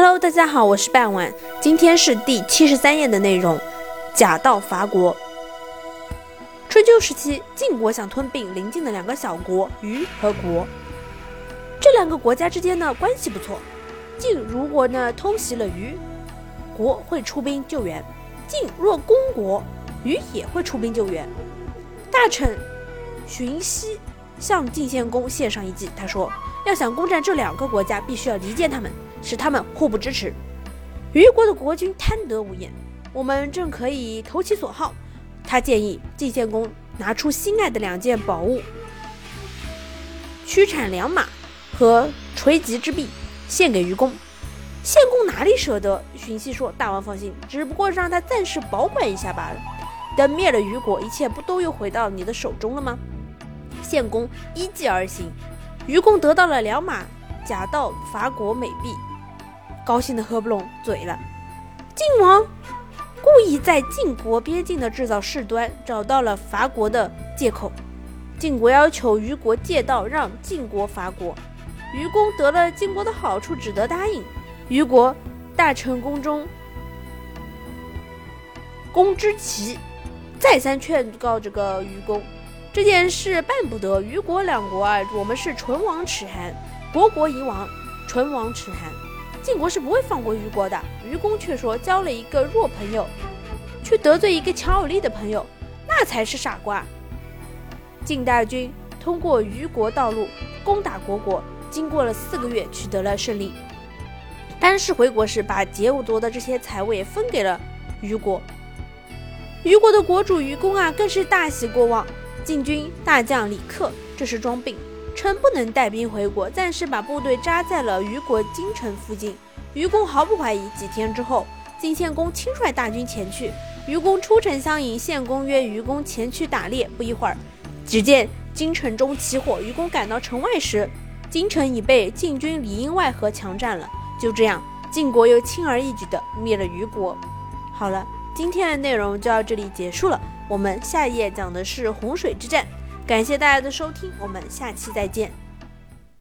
Hello，大家好，我是半晚，今天是第七十三页的内容。假道伐国。春秋时期，晋国想吞并邻近的两个小国虞和国。这两个国家之间呢关系不错。晋如果呢偷袭了虞，国会出兵救援；晋若攻国，虞也会出兵救援。大臣荀息向晋献公献上一计，他说：要想攻占这两个国家，必须要离间他们。使他们互不支持。虞国的国君贪得无厌，我们正可以投其所好。他建议晋献公拿出心爱的两件宝物——驱产良马和垂棘之璧，献给虞公。献公哪里舍得？荀息说：“大王放心，只不过让他暂时保管一下罢了。等灭了虞国，一切不都又回到你的手中了吗？”献公依计而行，虞公得到了良马。假道伐国美币，高兴的合不拢嘴了。晋王故意在晋国边境的制造事端，找到了伐国的借口。晋国要求虞国借道让晋国伐国，虞公得了晋国的好处，只得答应。虞国大臣宫中公之奇再三劝告这个虞公，这件事办不得。虞国两国啊，我们是唇亡齿寒。国国已亡，唇亡齿寒，晋国是不会放过虞国的。虞公却说，交了一个弱朋友，去得罪一个强有力的朋友，那才是傻瓜。晋大军通过虞国道路攻打国国，经过了四个月，取得了胜利。班师回国时，把劫夺的这些财物分给了虞国。虞国的国主虞公啊，更是大喜过望。晋军大将李克这时装病。称不能带兵回国，暂时把部队扎在了虞国京城附近。虞公毫不怀疑。几天之后，晋献公亲率大军前去，虞公出城相迎。献公约虞公前去打猎。不一会儿，只见京城中起火。虞公赶到城外时，京城已被晋军里应外合强占了。就这样，晋国又轻而易举地灭了虞国。好了，今天的内容就到这里结束了。我们下一页讲的是洪水之战。感谢大家的收听，我们下期再见。